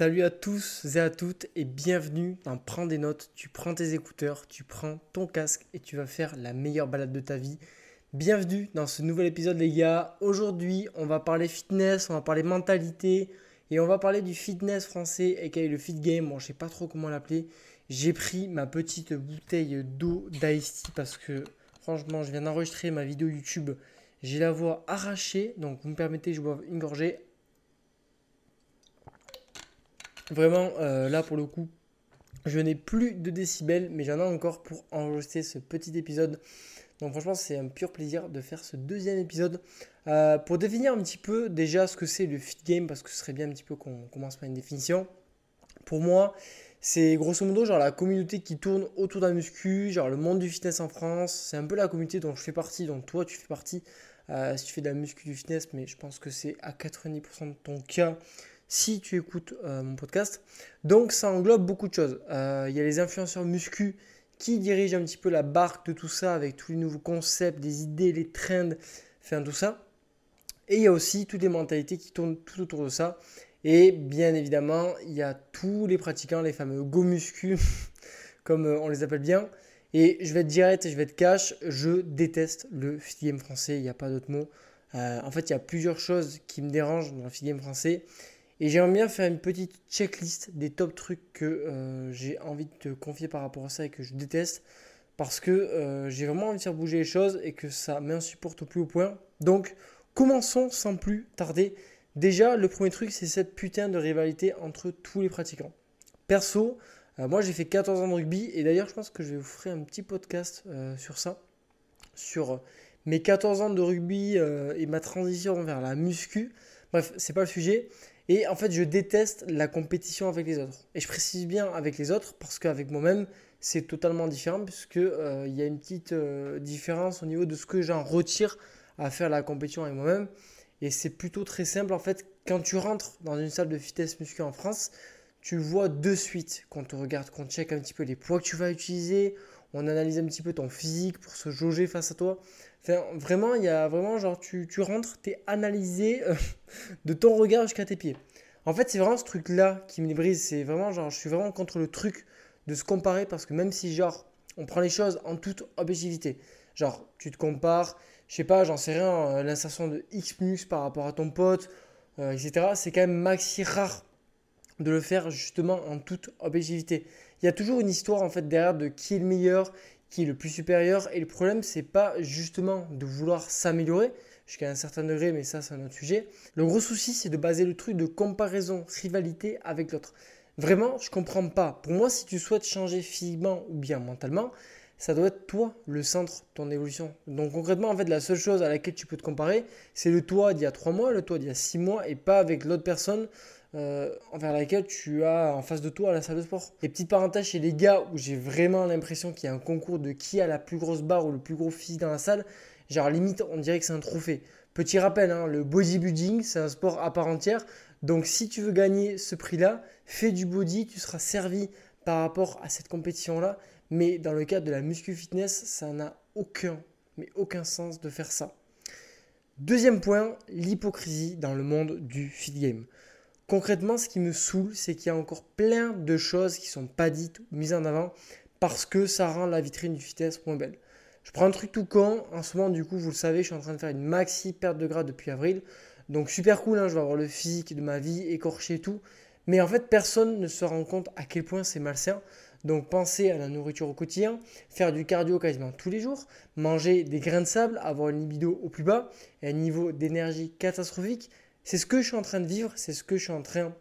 Salut à tous et à toutes et bienvenue dans Prends des notes. Tu prends tes écouteurs, tu prends ton casque et tu vas faire la meilleure balade de ta vie. Bienvenue dans ce nouvel épisode les gars. Aujourd'hui on va parler fitness, on va parler mentalité et on va parler du fitness français et le fit game. Bon je sais pas trop comment l'appeler. J'ai pris ma petite bouteille d'eau d'Ice parce que franchement je viens d'enregistrer ma vidéo YouTube. J'ai la voix arrachée donc vous me permettez je bois une gorgée Vraiment, euh, là pour le coup, je n'ai plus de décibels, mais j'en ai encore pour enregistrer ce petit épisode. Donc franchement, c'est un pur plaisir de faire ce deuxième épisode. Euh, pour définir un petit peu déjà ce que c'est le fit game, parce que ce serait bien un petit peu qu'on commence par une définition. Pour moi, c'est grosso modo genre la communauté qui tourne autour d'un muscu, genre le monde du fitness en France. C'est un peu la communauté dont je fais partie, dont toi tu fais partie. Euh, si tu fais de la muscu du fitness, mais je pense que c'est à 90% de ton cas si tu écoutes euh, mon podcast. Donc ça englobe beaucoup de choses. Euh, il y a les influenceurs muscu qui dirigent un petit peu la barque de tout ça avec tous les nouveaux concepts, des idées, les trends, enfin tout ça. Et il y a aussi toutes les mentalités qui tournent tout autour de ça. Et bien évidemment, il y a tous les pratiquants, les fameux go muscu, comme euh, on les appelle bien. Et je vais être direct je vais être cash, je déteste le français, il n'y a pas d'autre mot. en fait, il y a plusieurs choses qui me dérangent dans le français. Et j'aimerais bien faire une petite checklist des top trucs que euh, j'ai envie de te confier par rapport à ça et que je déteste. Parce que euh, j'ai vraiment envie de faire bouger les choses et que ça m'insupporte au plus haut point. Donc, commençons sans plus tarder. Déjà, le premier truc, c'est cette putain de rivalité entre tous les pratiquants. Perso, euh, moi j'ai fait 14 ans de rugby et d'ailleurs, je pense que je vais vous faire un petit podcast sur ça. Sur mes 14 ans de rugby et ma transition vers la muscu. Bref, c'est pas le sujet. Et en fait, je déteste la compétition avec les autres. Et je précise bien avec les autres parce qu'avec moi-même, c'est totalement différent puisqu'il euh, il y a une petite euh, différence au niveau de ce que j'en retire à faire la compétition avec moi-même. Et c'est plutôt très simple en fait. Quand tu rentres dans une salle de fitness muscu en France, tu vois de suite quand on te regarde, qu'on check un petit peu les poids que tu vas utiliser, on analyse un petit peu ton physique pour se jauger face à toi. Enfin, vraiment, il y a vraiment genre, tu, tu rentres, tu es analysé euh, de ton regard jusqu'à tes pieds. En fait, c'est vraiment ce truc-là qui me brise. C'est vraiment genre, je suis vraiment contre le truc de se comparer parce que même si genre, on prend les choses en toute objectivité, genre, tu te compares, je sais pas, j'en sais rien, euh, l'insertion de X par rapport à ton pote, euh, etc. C'est quand même maxi rare de le faire justement en toute objectivité. Il y a toujours une histoire en fait derrière de qui est le meilleur, qui est le plus supérieur. Et le problème, c'est pas justement de vouloir s'améliorer jusqu'à un certain degré, mais ça, c'est un autre sujet. Le gros souci, c'est de baser le truc de comparaison, rivalité avec l'autre. Vraiment, je comprends pas. Pour moi, si tu souhaites changer physiquement ou bien mentalement, ça doit être toi le centre de ton évolution. Donc concrètement, en fait, la seule chose à laquelle tu peux te comparer, c'est le toi d'il y a 3 mois, le toi d'il y a 6 mois, et pas avec l'autre personne euh, envers laquelle tu as en face de toi à la salle de sport. Et petite parenthèse chez les gars où j'ai vraiment l'impression qu'il y a un concours de qui a la plus grosse barre ou le plus gros physique dans la salle, genre limite on dirait que c'est un trophée. Petit rappel, hein, le bodybuilding c'est un sport à part entière. Donc si tu veux gagner ce prix-là, fais du body, tu seras servi par rapport à cette compétition-là. Mais dans le cadre de la muscu fitness, ça n'a aucun, mais aucun sens de faire ça. Deuxième point, l'hypocrisie dans le monde du fit game. Concrètement, ce qui me saoule, c'est qu'il y a encore plein de choses qui ne sont pas dites ou mises en avant parce que ça rend la vitrine du fitness moins belle. Je prends un truc tout con. En ce moment, du coup, vous le savez, je suis en train de faire une maxi perte de gras depuis avril. Donc super cool, hein, je vais avoir le physique de ma vie, écorché et tout. Mais en fait, personne ne se rend compte à quel point c'est malsain. Donc pensez à la nourriture au quotidien, faire du cardio quasiment tous les jours, manger des grains de sable, avoir une libido au plus bas et un niveau d'énergie catastrophique, c'est ce que je suis en train de vivre, c'est ce que je suis en train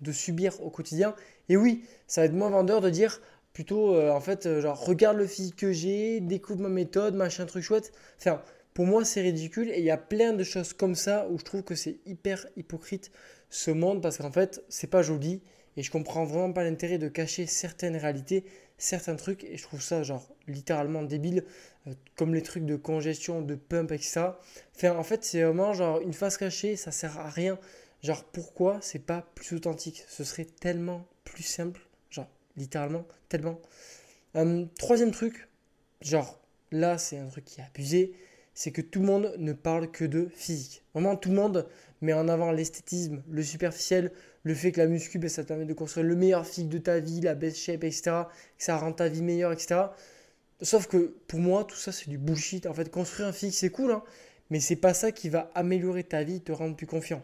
de subir au quotidien. Et oui, ça va être moins vendeur de dire plutôt, euh, en fait, euh, genre, regarde le physique que j'ai, découvre ma méthode, machin, truc chouette. Enfin, pour moi, c'est ridicule. Et il y a plein de choses comme ça où je trouve que c'est hyper hypocrite ce monde parce qu'en fait, c'est pas joli. Et je comprends vraiment pas l'intérêt de cacher certaines réalités, certains trucs. Et je trouve ça, genre, littéralement débile. Euh, comme les trucs de congestion, de pump, etc. Enfin, en fait, c'est vraiment genre une face cachée, ça sert à rien. Genre, pourquoi c'est pas plus authentique? Ce serait tellement plus simple. Genre, littéralement, tellement. Euh, troisième truc, genre, là, c'est un truc qui est abusé. C'est que tout le monde ne parle que de physique. Vraiment, tout le monde met en avant l'esthétisme, le superficiel, le fait que la muscu, ben, ça te permet de construire le meilleur physique de ta vie, la best shape, etc. Que ça rend ta vie meilleure, etc. Sauf que pour moi, tout ça, c'est du bullshit. En fait, construire un physique, c'est cool, hein, mais c'est pas ça qui va améliorer ta vie, te rendre plus confiant.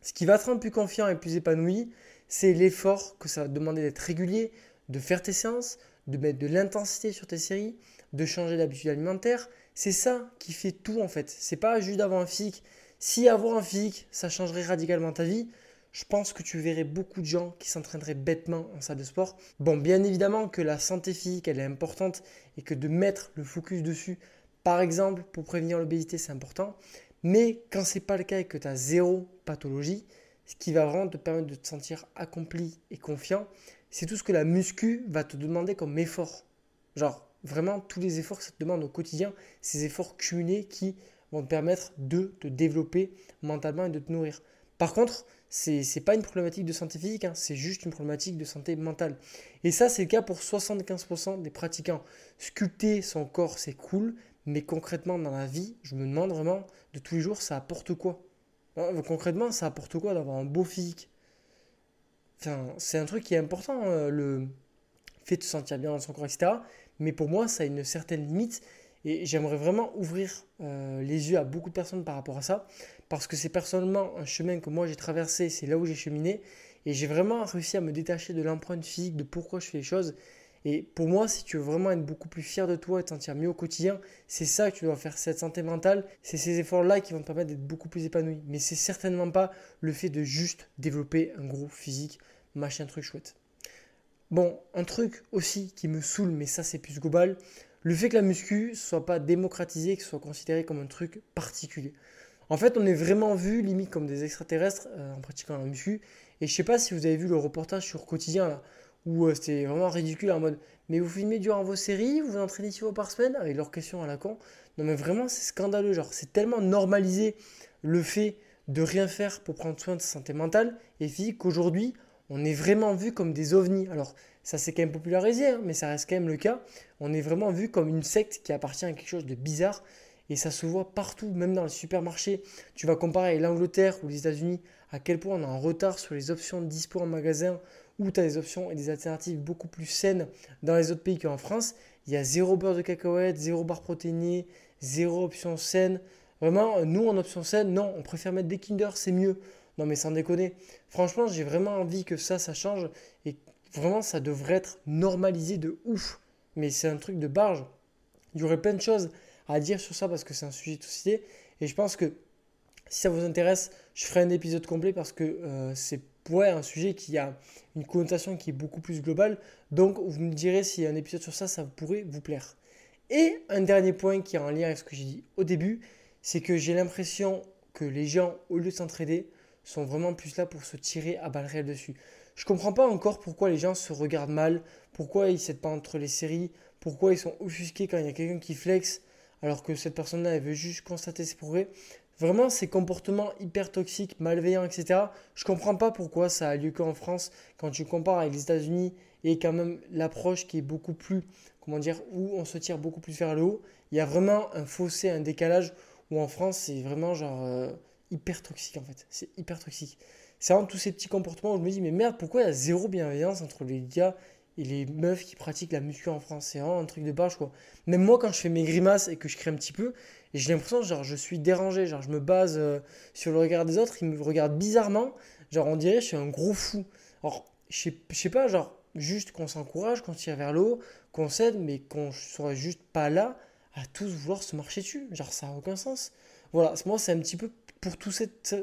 Ce qui va te rendre plus confiant et plus épanoui, c'est l'effort que ça va te demander d'être régulier, de faire tes séances, de mettre de l'intensité sur tes séries, de changer d'habitude alimentaire. C'est ça qui fait tout en fait. C'est pas juste d'avoir un physique. Si avoir un physique, ça changerait radicalement ta vie, je pense que tu verrais beaucoup de gens qui s'entraîneraient bêtement en salle de sport. Bon, bien évidemment que la santé physique, elle est importante et que de mettre le focus dessus, par exemple, pour prévenir l'obésité, c'est important. Mais quand c'est pas le cas et que tu as zéro pathologie, ce qui va vraiment te permettre de te sentir accompli et confiant, c'est tout ce que la muscu va te demander comme effort. Genre, vraiment, tous les efforts que ça te demande au quotidien, ces efforts cumulés qui vont te permettre de te développer mentalement et de te nourrir. Par contre, ce n'est pas une problématique de santé physique, hein, c'est juste une problématique de santé mentale. Et ça, c'est le cas pour 75% des pratiquants. Sculpter son corps, c'est cool, mais concrètement, dans la vie, je me demande vraiment, de tous les jours, ça apporte quoi? Hein, Concrètement, ça apporte quoi d'avoir un beau physique? Enfin, C'est un truc qui est important, euh, le fait de se sentir bien dans son corps, etc. Mais pour moi, ça a une certaine limite. Et j'aimerais vraiment ouvrir euh, les yeux à beaucoup de personnes par rapport à ça parce que c'est personnellement un chemin que moi j'ai traversé, c'est là où j'ai cheminé, et j'ai vraiment réussi à me détacher de l'empreinte physique, de pourquoi je fais les choses. Et pour moi, si tu veux vraiment être beaucoup plus fier de toi et te sentir mieux au quotidien, c'est ça que tu dois faire, cette santé mentale, c'est ces efforts-là qui vont te permettre d'être beaucoup plus épanoui. Mais c'est certainement pas le fait de juste développer un gros physique, machin truc chouette. Bon, un truc aussi qui me saoule, mais ça c'est plus global, le fait que la muscu soit pas démocratisée, que ce soit considéré comme un truc particulier. En fait, on est vraiment vu limite comme des extraterrestres euh, en pratiquant la muscu. Et je sais pas si vous avez vu le reportage sur Quotidien là, où euh, c'était vraiment ridicule en mode Mais vous filmez durant vos séries, vous vous entraînez six fois par semaine avec leurs questions à la con. Non, mais vraiment, c'est scandaleux. Genre, c'est tellement normalisé le fait de rien faire pour prendre soin de sa santé mentale et physique qu'aujourd'hui, on est vraiment vu comme des ovnis. Alors, ça s'est quand même popularisé, hein, mais ça reste quand même le cas. On est vraiment vu comme une secte qui appartient à quelque chose de bizarre et ça se voit partout, même dans les supermarchés. Tu vas comparer l'Angleterre ou les États-Unis, à quel point on est en retard sur les options de dispo en magasin, où tu as des options et des alternatives beaucoup plus saines dans les autres pays qu'en France. Il y a zéro beurre de cacahuète, zéro barre protéinée, zéro option saine. Vraiment, nous en option saine, non, on préfère mettre des Kinder, c'est mieux. Non mais sans déconner. Franchement, j'ai vraiment envie que ça, ça change. Et vraiment, ça devrait être normalisé de ouf. Mais c'est un truc de barge. Il y aurait plein de choses à dire sur ça parce que c'est un sujet tout cité. Et je pense que si ça vous intéresse, je ferai un épisode complet parce que euh, c'est ouais, un sujet qui a une connotation qui est beaucoup plus globale. Donc vous me direz si un épisode sur ça, ça pourrait vous plaire. Et un dernier point qui est en lien avec ce que j'ai dit au début, c'est que j'ai l'impression que les gens, au lieu de s'entraider, sont vraiment plus là pour se tirer à balles réelles dessus. Je comprends pas encore pourquoi les gens se regardent mal, pourquoi ils s'aident pas entre les séries, pourquoi ils sont offusqués quand il y a quelqu'un qui flex alors que cette personne-là, elle veut juste constater ses progrès. Vraiment, ces comportements hyper toxiques, malveillants, etc., je comprends pas pourquoi ça a lieu qu'en France, quand tu compares avec les États-Unis et quand même l'approche qui est beaucoup plus, comment dire, où on se tire beaucoup plus vers le haut. Il y a vraiment un fossé, un décalage où en France, c'est vraiment genre euh, hyper toxique en fait. C'est hyper toxique. C'est vraiment tous ces petits comportements où je me dis, mais merde, pourquoi il y a zéro bienveillance entre les gars et les meufs qui pratiquent la muscu en France? C'est vraiment un truc de barge, quoi. Même moi, quand je fais mes grimaces et que je crée un petit peu, j'ai l'impression, genre, je suis dérangé. Genre, je me base euh, sur le regard des autres, ils me regardent bizarrement. Genre, on dirait, je suis un gros fou. Alors, je sais pas, genre, juste qu'on s'encourage, qu'on tire vers le haut, qu'on s'aide, mais qu'on soit juste pas là à tous vouloir se marcher dessus. Genre, ça n'a aucun sens. Voilà, moi, c'est un petit peu pour tout cette.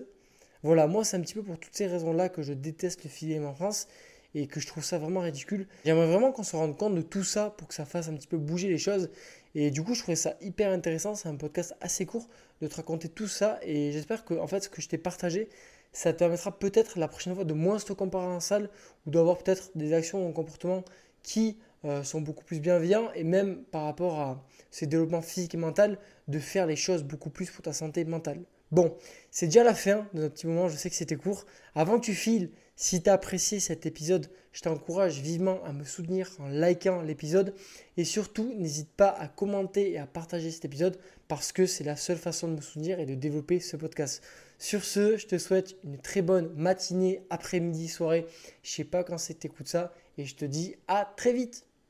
Voilà, moi, c'est un petit peu pour toutes ces raisons-là que je déteste le filet en France et que je trouve ça vraiment ridicule. J'aimerais vraiment qu'on se rende compte de tout ça pour que ça fasse un petit peu bouger les choses. Et du coup, je trouvais ça hyper intéressant. C'est un podcast assez court de te raconter tout ça. Et j'espère que en fait, ce que je t'ai partagé, ça te permettra peut-être la prochaine fois de moins se comparer en salle ou d'avoir peut-être des actions ou comportements qui euh, sont beaucoup plus bienveillants et même par rapport à ces développements physiques et mentaux, de faire les choses beaucoup plus pour ta santé mentale. Bon, c'est déjà la fin de notre petit moment, je sais que c'était court. Avant que tu files, si tu as apprécié cet épisode, je t'encourage vivement à me soutenir en likant l'épisode. Et surtout, n'hésite pas à commenter et à partager cet épisode parce que c'est la seule façon de me soutenir et de développer ce podcast. Sur ce, je te souhaite une très bonne matinée, après-midi, soirée. Je sais pas quand c'est que tu écoutes ça et je te dis à très vite.